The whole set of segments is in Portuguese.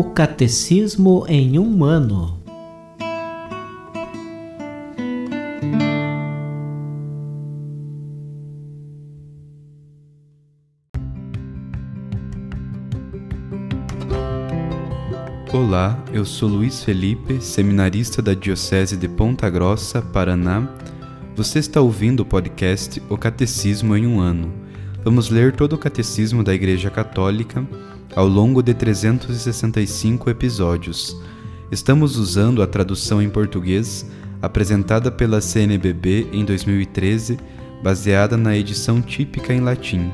O Catecismo em um ano. Olá, eu sou Luiz Felipe, seminarista da Diocese de Ponta Grossa, Paraná. Você está ouvindo o podcast O Catecismo em um ano. Vamos ler todo o Catecismo da Igreja Católica ao longo de 365 episódios. Estamos usando a tradução em português apresentada pela CNBB em 2013, baseada na edição típica em latim.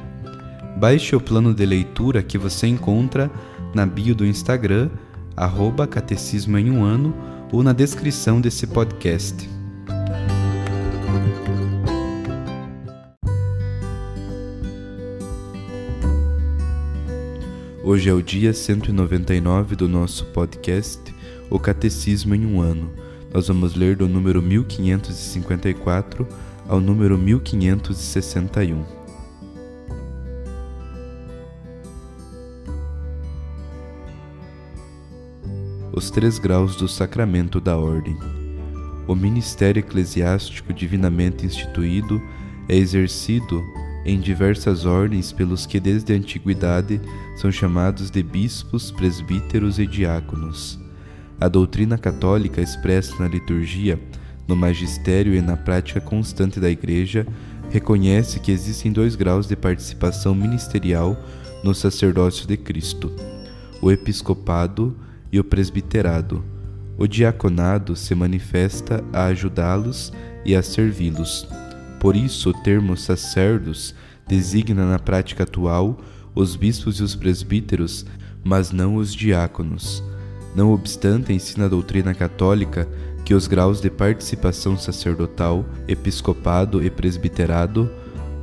Baixe o plano de leitura que você encontra na bio do Instagram, arroba Catecismo em um ano, ou na descrição desse podcast. Hoje é o dia 199 do nosso podcast, O Catecismo em um Ano. Nós vamos ler do número 1554 ao número 1561. Os três graus do sacramento da ordem. O ministério eclesiástico divinamente instituído é exercido em diversas ordens pelos que desde a antiguidade são chamados de bispos, presbíteros e diáconos. A doutrina católica expressa na liturgia, no magistério e na prática constante da Igreja reconhece que existem dois graus de participação ministerial no sacerdócio de Cristo: o episcopado e o presbiterado. O diaconado se manifesta a ajudá-los e a servi-los por isso, o termo sacerdos designa na prática atual os bispos e os presbíteros, mas não os diáconos. Não obstante, ensina a doutrina católica que os graus de participação sacerdotal, episcopado e presbiterado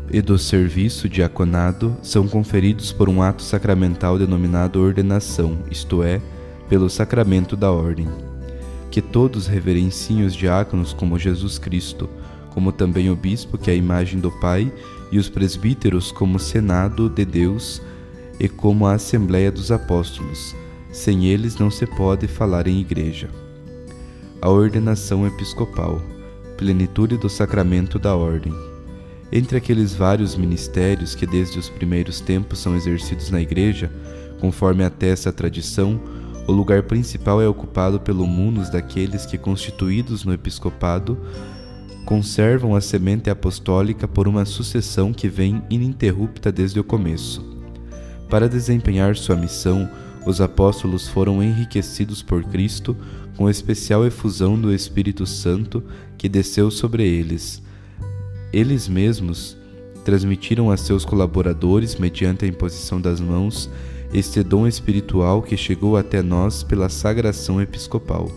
e do serviço diaconado são conferidos por um ato sacramental denominado ordenação, isto é, pelo sacramento da ordem. Que todos reverenciem os diáconos como Jesus Cristo, como também o bispo, que é a imagem do Pai, e os presbíteros como Senado de Deus e como a Assembleia dos Apóstolos. Sem eles não se pode falar em igreja. A ordenação episcopal, plenitude do sacramento da ordem. Entre aqueles vários ministérios que desde os primeiros tempos são exercidos na igreja, conforme atesta a tradição, o lugar principal é ocupado pelo munus daqueles que, constituídos no episcopado, conservam a semente apostólica por uma sucessão que vem ininterrupta desde o começo. Para desempenhar sua missão, os apóstolos foram enriquecidos por Cristo com especial efusão do Espírito Santo que desceu sobre eles. Eles mesmos transmitiram a seus colaboradores, mediante a imposição das mãos, este dom espiritual que chegou até nós pela sagração episcopal.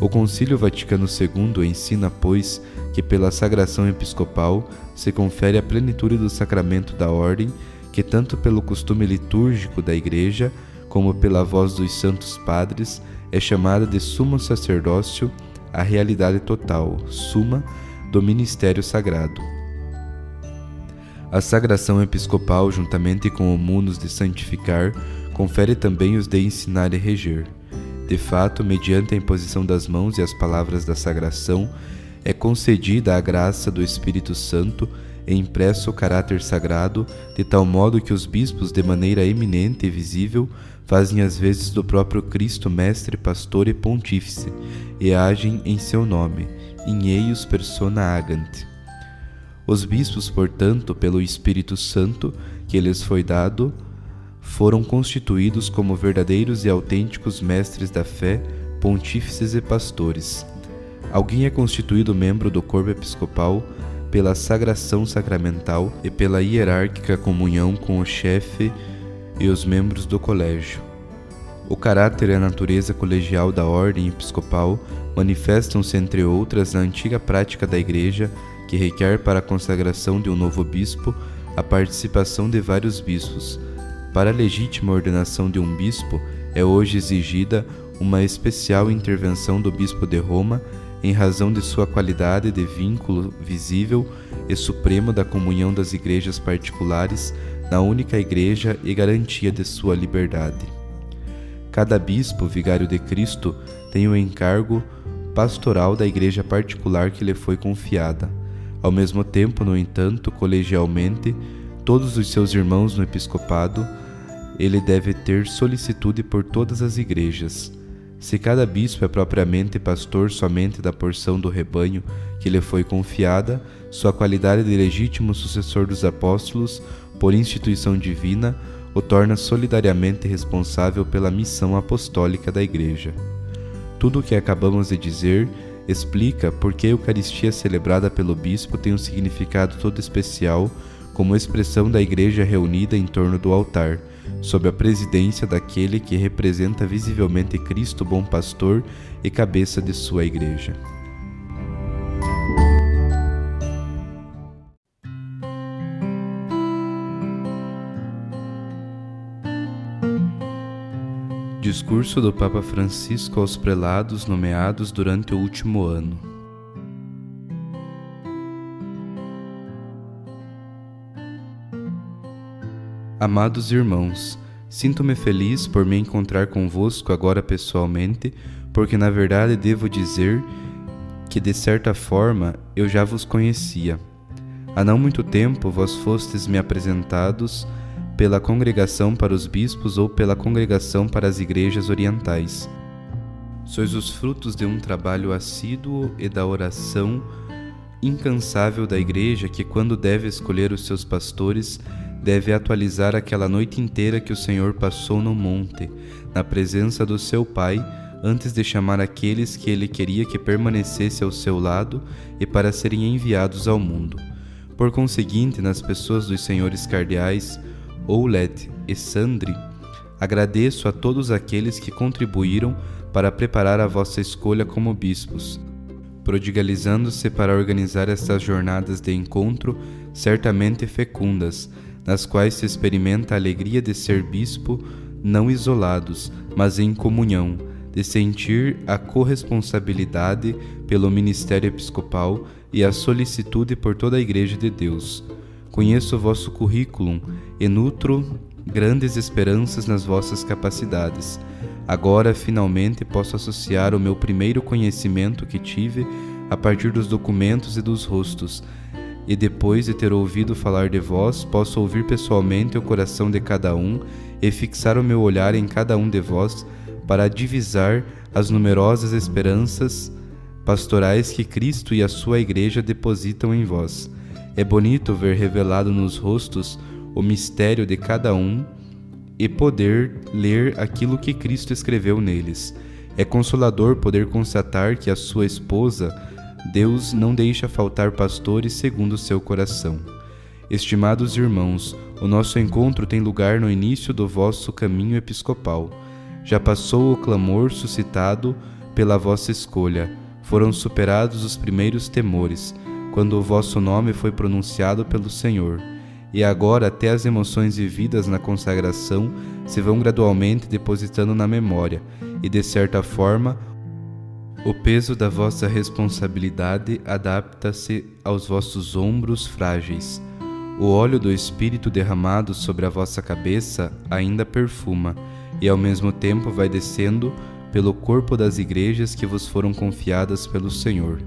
O Concílio Vaticano II ensina, pois, que pela sagração episcopal se confere a plenitude do sacramento da ordem, que tanto pelo costume litúrgico da Igreja, como pela voz dos santos padres, é chamada de sumo sacerdócio a realidade total, suma, do ministério sagrado. A sagração episcopal, juntamente com o munus de santificar, confere também os de ensinar e reger. De fato, mediante a imposição das mãos e as palavras da sagração, é concedida a graça do Espírito Santo e impresso o caráter sagrado, de tal modo que os bispos, de maneira eminente e visível, fazem as vezes do próprio Cristo mestre, pastor e pontífice, e agem em seu nome, in eius persona agant. Os bispos, portanto, pelo Espírito Santo que lhes foi dado, foram constituídos como verdadeiros e autênticos mestres da fé, pontífices e pastores. Alguém é constituído membro do corpo episcopal pela sagração sacramental e pela hierárquica comunhão com o chefe e os membros do colégio. O caráter e a natureza colegial da ordem episcopal manifestam-se, entre outras, na antiga prática da Igreja, que requer para a consagração de um novo bispo a participação de vários bispos para a legítima ordenação de um bispo, é hoje exigida uma especial intervenção do bispo de Roma em razão de sua qualidade de vínculo visível e supremo da comunhão das igrejas particulares na única igreja e garantia de sua liberdade. Cada bispo, vigário de Cristo, tem o encargo pastoral da igreja particular que lhe foi confiada. Ao mesmo tempo, no entanto, colegialmente, todos os seus irmãos no episcopado, ele deve ter solicitude por todas as igrejas. Se cada bispo é propriamente pastor somente da porção do rebanho que lhe foi confiada, sua qualidade de legítimo sucessor dos apóstolos, por instituição divina, o torna solidariamente responsável pela missão apostólica da Igreja. Tudo o que acabamos de dizer explica por que a Eucaristia celebrada pelo bispo tem um significado todo especial como expressão da Igreja reunida em torno do altar, sob a presidência daquele que representa visivelmente Cristo, bom pastor e cabeça de sua Igreja. Discurso do Papa Francisco aos prelados nomeados durante o último ano. Amados irmãos, sinto-me feliz por me encontrar convosco agora pessoalmente, porque na verdade devo dizer que de certa forma eu já vos conhecia. Há não muito tempo vós fostes me apresentados pela Congregação para os Bispos ou pela Congregação para as Igrejas Orientais. Sois os frutos de um trabalho assíduo e da oração incansável da Igreja que, quando deve escolher os seus pastores, deve atualizar aquela noite inteira que o Senhor passou no monte, na presença do seu Pai, antes de chamar aqueles que ele queria que permanecesse ao seu lado e para serem enviados ao mundo. Por conseguinte, nas pessoas dos senhores cardeais, Oulet e Sandri, agradeço a todos aqueles que contribuíram para preparar a vossa escolha como bispos, prodigalizando-se para organizar estas jornadas de encontro certamente fecundas, nas quais se experimenta a alegria de ser bispo, não isolados, mas em comunhão, de sentir a corresponsabilidade pelo ministério episcopal e a solicitude por toda a Igreja de Deus Conheço o vosso currículo e nutro grandes esperanças nas vossas capacidades. Agora, finalmente, posso associar o meu primeiro conhecimento que tive a partir dos documentos e dos rostos, e depois de ter ouvido falar de vós, posso ouvir pessoalmente o coração de cada um e fixar o meu olhar em cada um de vós para divisar as numerosas esperanças pastorais que Cristo e a sua Igreja depositam em vós. É bonito ver revelado nos rostos o mistério de cada um e poder ler aquilo que Cristo escreveu neles. É consolador poder constatar que a sua esposa, Deus não deixa faltar pastores segundo o seu coração. Estimados irmãos, o nosso encontro tem lugar no início do vosso caminho episcopal. Já passou o clamor suscitado pela vossa escolha, foram superados os primeiros temores quando o vosso nome foi pronunciado pelo Senhor. E agora até as emoções vividas na consagração se vão gradualmente depositando na memória, e de certa forma, o peso da vossa responsabilidade adapta-se aos vossos ombros frágeis. O óleo do Espírito derramado sobre a vossa cabeça ainda perfuma, e ao mesmo tempo vai descendo pelo corpo das igrejas que vos foram confiadas pelo Senhor.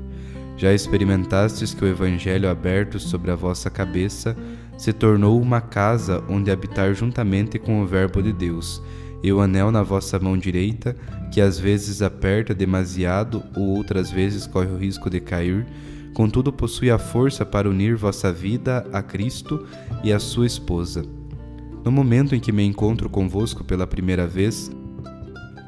Já experimentastes que o Evangelho aberto sobre a vossa cabeça se tornou uma casa onde habitar juntamente com o Verbo de Deus, e o anel na vossa mão direita, que às vezes aperta demasiado ou outras vezes corre o risco de cair, contudo possui a força para unir vossa vida a Cristo e a sua esposa. No momento em que me encontro convosco pela primeira vez,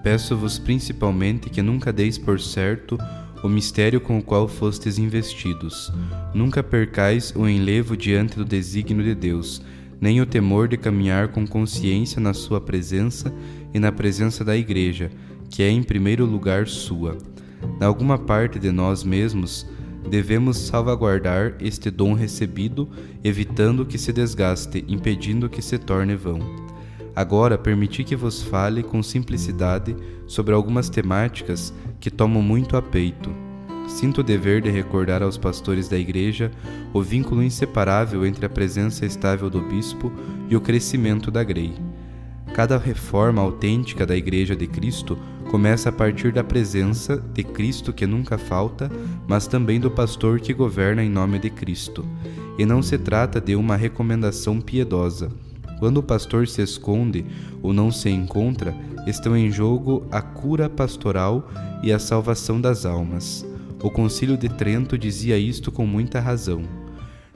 peço-vos principalmente que nunca deis por certo o mistério com o qual fostes investidos. Nunca percais o enlevo diante do desígnio de Deus, nem o temor de caminhar com consciência na sua presença e na presença da Igreja, que é em primeiro lugar sua. Na alguma parte de nós mesmos, devemos salvaguardar este dom recebido, evitando que se desgaste, impedindo que se torne vão. Agora, permiti que vos fale com simplicidade sobre algumas temáticas que tomo muito a peito. Sinto o dever de recordar aos pastores da Igreja o vínculo inseparável entre a presença estável do bispo e o crescimento da grei. Cada reforma autêntica da Igreja de Cristo começa a partir da presença de Cristo que nunca falta, mas também do pastor que governa em nome de Cristo. E não se trata de uma recomendação piedosa. Quando o pastor se esconde ou não se encontra, estão em jogo a cura pastoral e a salvação das almas. O Concílio de Trento dizia isto com muita razão.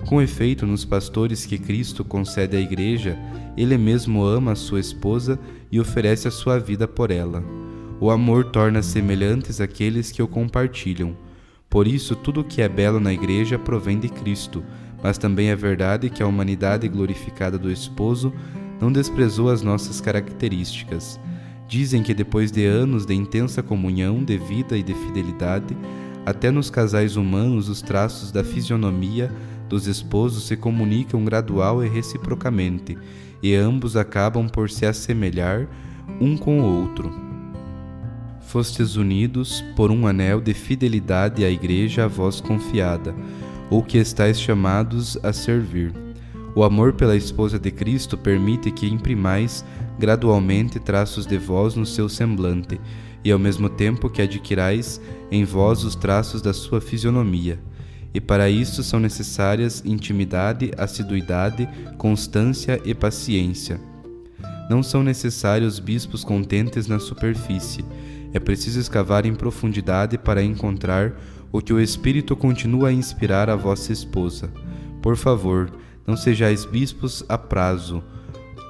Com efeito, nos pastores que Cristo concede à Igreja, ele mesmo ama a sua esposa e oferece a sua vida por ela. O amor torna semelhantes aqueles que o compartilham. Por isso, tudo o que é belo na Igreja provém de Cristo, mas também é verdade que a humanidade glorificada do esposo não desprezou as nossas características. Dizem que depois de anos de intensa comunhão, de vida e de fidelidade, até nos casais humanos os traços da fisionomia dos esposos se comunicam gradual e reciprocamente, e ambos acabam por se assemelhar um com o outro. Fostes unidos por um anel de fidelidade à Igreja a vós confiada, ou que estáis chamados a servir. O amor pela esposa de Cristo permite que imprimais gradualmente traços de vós no seu semblante, e ao mesmo tempo que adquirais em vós os traços da sua fisionomia e para isso são necessárias intimidade, assiduidade, constância e paciência. Não são necessários bispos contentes na superfície, é preciso escavar em profundidade para encontrar o que o Espírito continua a inspirar a vossa esposa. Por favor, não sejais bispos a prazo,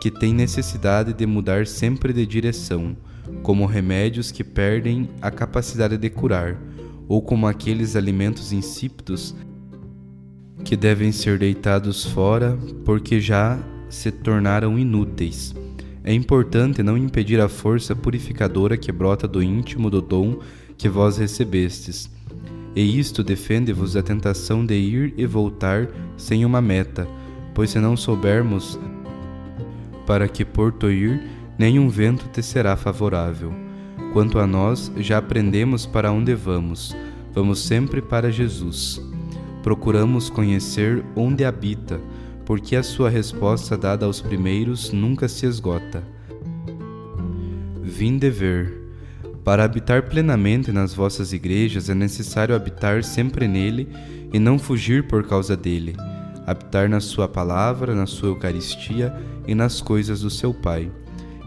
que têm necessidade de mudar sempre de direção, como remédios que perdem a capacidade de curar ou como aqueles alimentos insípidos que devem ser deitados fora porque já se tornaram inúteis. É importante não impedir a força purificadora que brota do íntimo do dom que vós recebestes. E isto defende-vos da tentação de ir e voltar sem uma meta, pois se não soubermos para que porto ir, nenhum vento te será favorável. Quanto a nós, já aprendemos para onde vamos. Vamos sempre para Jesus. Procuramos conhecer onde habita, porque a sua resposta dada aos primeiros nunca se esgota. Vinde ver. Para habitar plenamente nas vossas igrejas é necessário habitar sempre nele e não fugir por causa dele. Habitar na sua palavra, na sua Eucaristia e nas coisas do seu Pai,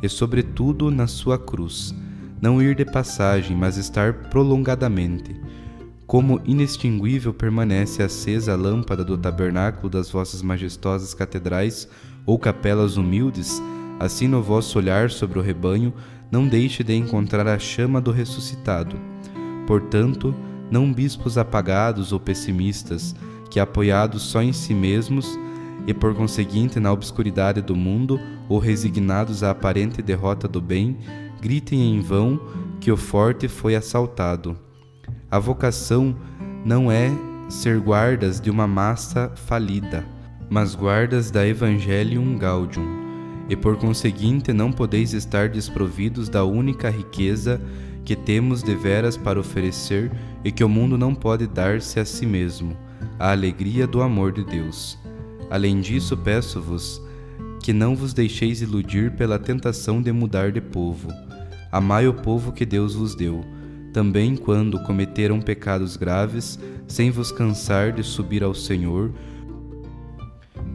e sobretudo na sua cruz não ir de passagem, mas estar prolongadamente. Como inextinguível permanece acesa a lâmpada do tabernáculo das vossas majestosas catedrais ou capelas humildes, assim no vosso olhar sobre o rebanho não deixe de encontrar a chama do ressuscitado. Portanto, não bispos apagados ou pessimistas, que apoiados só em si mesmos e por conseguinte na obscuridade do mundo ou resignados à aparente derrota do bem, gritem em vão que o forte foi assaltado. A vocação não é ser guardas de uma massa falida, mas guardas da Evangelium Gaudium, e por conseguinte não podeis estar desprovidos da única riqueza que temos deveras para oferecer e que o mundo não pode dar-se a si mesmo, a alegria do amor de Deus. Além disso, peço-vos que não vos deixeis iludir pela tentação de mudar de povo. Amai o povo que Deus vos deu, também quando cometeram pecados graves, sem vos cansar de subir ao Senhor,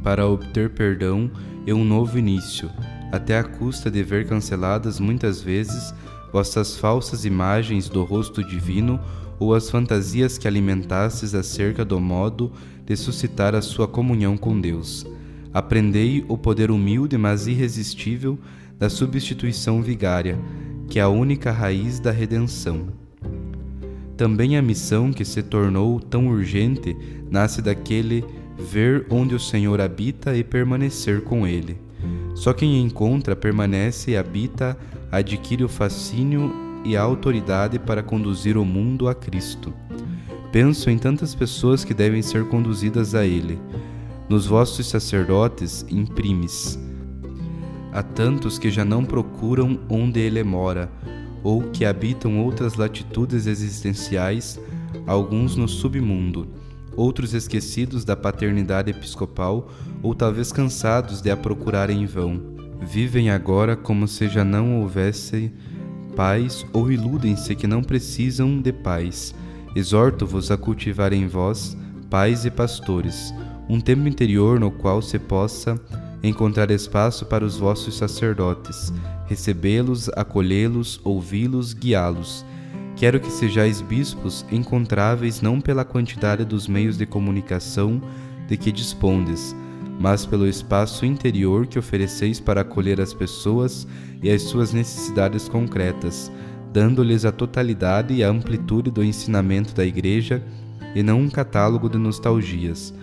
para obter perdão e um novo início, até a custa de ver canceladas muitas vezes vossas falsas imagens do rosto divino ou as fantasias que alimentastes acerca do modo de suscitar a sua comunhão com Deus. Aprendei o poder humilde, mas irresistível, da substituição vigária, que é a única raiz da redenção. Também a missão que se tornou tão urgente nasce daquele ver onde o Senhor habita e permanecer com ele. Só quem encontra, permanece e habita, adquire o fascínio e a autoridade para conduzir o mundo a Cristo. Penso em tantas pessoas que devem ser conduzidas a Ele. Nos vossos sacerdotes, imprimes Há tantos que já não procuram onde ele mora, ou que habitam outras latitudes existenciais, alguns no submundo, outros esquecidos da paternidade episcopal ou talvez cansados de a procurar em vão. Vivem agora como se já não houvesse paz ou iludem-se que não precisam de paz. Exorto-vos a cultivar em vós pais e pastores, um tempo interior no qual se possa encontrar espaço para os vossos sacerdotes, recebê-los, acolhê-los, ouvi-los, guiá-los. Quero que sejais bispos encontráveis não pela quantidade dos meios de comunicação de que dispondes, mas pelo espaço interior que ofereceis para acolher as pessoas e as suas necessidades concretas, dando-lhes a totalidade e a amplitude do ensinamento da Igreja e não um catálogo de nostalgias.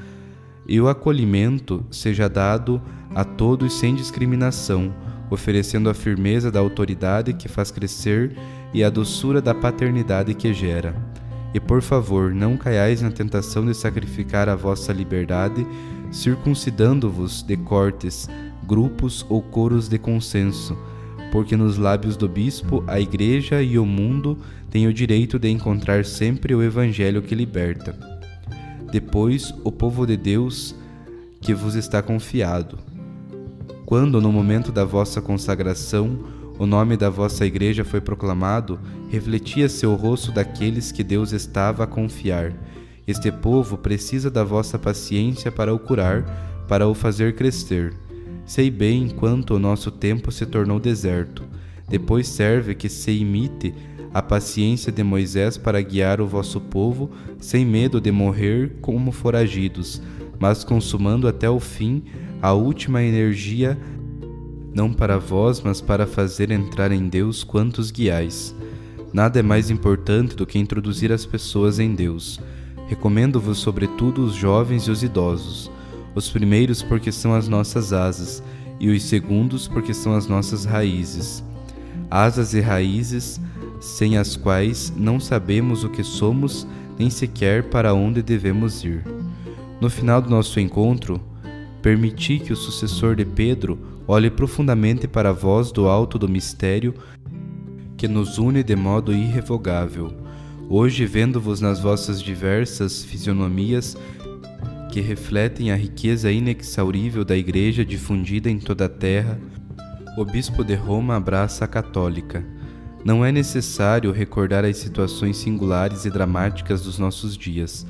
E o acolhimento seja dado a todos sem discriminação, oferecendo a firmeza da autoridade que faz crescer e a doçura da paternidade que gera. E por favor, não caiais na tentação de sacrificar a vossa liberdade, circuncidando-vos de cortes, grupos ou coros de consenso, porque nos lábios do bispo a igreja e o mundo têm o direito de encontrar sempre o evangelho que liberta. Depois, o povo de Deus que vos está confiado, quando, no momento da vossa consagração, o nome da vossa igreja foi proclamado, refletia-se o rosto daqueles que Deus estava a confiar. Este povo precisa da vossa paciência para o curar, para o fazer crescer. Sei bem quanto o nosso tempo se tornou deserto. Depois serve que se imite a paciência de Moisés para guiar o vosso povo, sem medo de morrer como foragidos, mas consumando até o fim a última energia, não para vós, mas para fazer entrar em Deus quantos guiais. Nada é mais importante do que introduzir as pessoas em Deus. Recomendo-vos, sobretudo, os jovens e os idosos. Os primeiros, porque são as nossas asas, e os segundos, porque são as nossas raízes. Asas e raízes, sem as quais não sabemos o que somos, nem sequer para onde devemos ir. No final do nosso encontro, permiti que o sucessor de Pedro olhe profundamente para a voz do alto do mistério que nos une de modo irrevogável. Hoje, vendo-vos nas vossas diversas fisionomias que refletem a riqueza inexaurível da Igreja difundida em toda a terra, o Bispo de Roma abraça a Católica. Não é necessário recordar as situações singulares e dramáticas dos nossos dias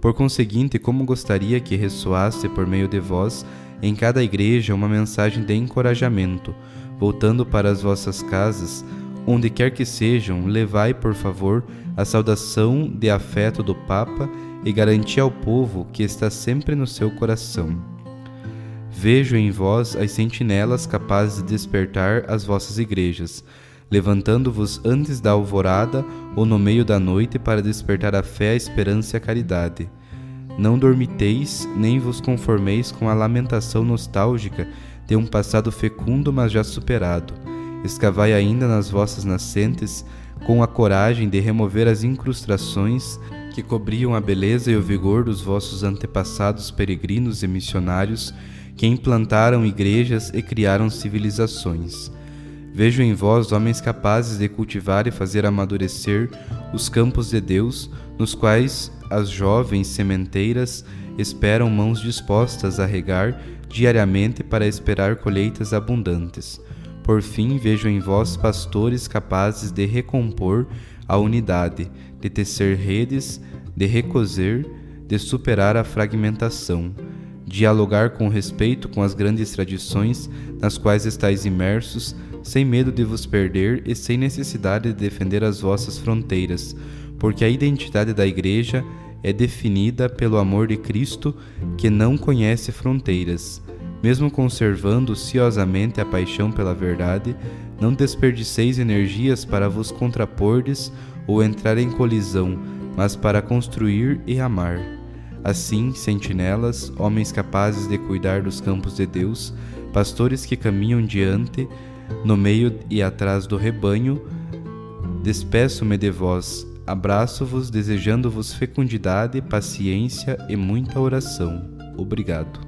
por conseguinte, como gostaria que ressoasse por meio de vós em cada igreja uma mensagem de encorajamento, voltando para as vossas casas, onde quer que sejam, levai, por favor, a saudação de afeto do Papa e garantia ao povo que está sempre no seu coração. Vejo em vós as sentinelas capazes de despertar as vossas igrejas, levantando-vos antes da alvorada ou no meio da noite para despertar a fé, a esperança e a caridade. Não dormiteis, nem vos conformeis com a lamentação nostálgica de um passado fecundo, mas já superado. Escavai ainda nas vossas nascentes, com a coragem de remover as incrustações que cobriam a beleza e o vigor dos vossos antepassados peregrinos e missionários que implantaram igrejas e criaram civilizações. Vejo em vós homens capazes de cultivar e fazer amadurecer os campos de Deus, nos quais as jovens sementeiras esperam mãos dispostas a regar diariamente para esperar colheitas abundantes. Por fim, vejo em vós pastores capazes de recompor a unidade, de tecer redes, de recozer, de superar a fragmentação, dialogar com respeito com as grandes tradições nas quais estáis imersos sem medo de vos perder e sem necessidade de defender as vossas fronteiras, porque a identidade da Igreja é definida pelo amor de Cristo que não conhece fronteiras. Mesmo conservando ciosamente a paixão pela verdade, não desperdiceis energias para vos contrapordes ou entrar em colisão, mas para construir e amar. Assim, sentinelas, homens capazes de cuidar dos campos de Deus, pastores que caminham diante, no meio e atrás do rebanho, despeço-me de vós, abraço-vos, desejando-vos fecundidade, paciência e muita oração. Obrigado.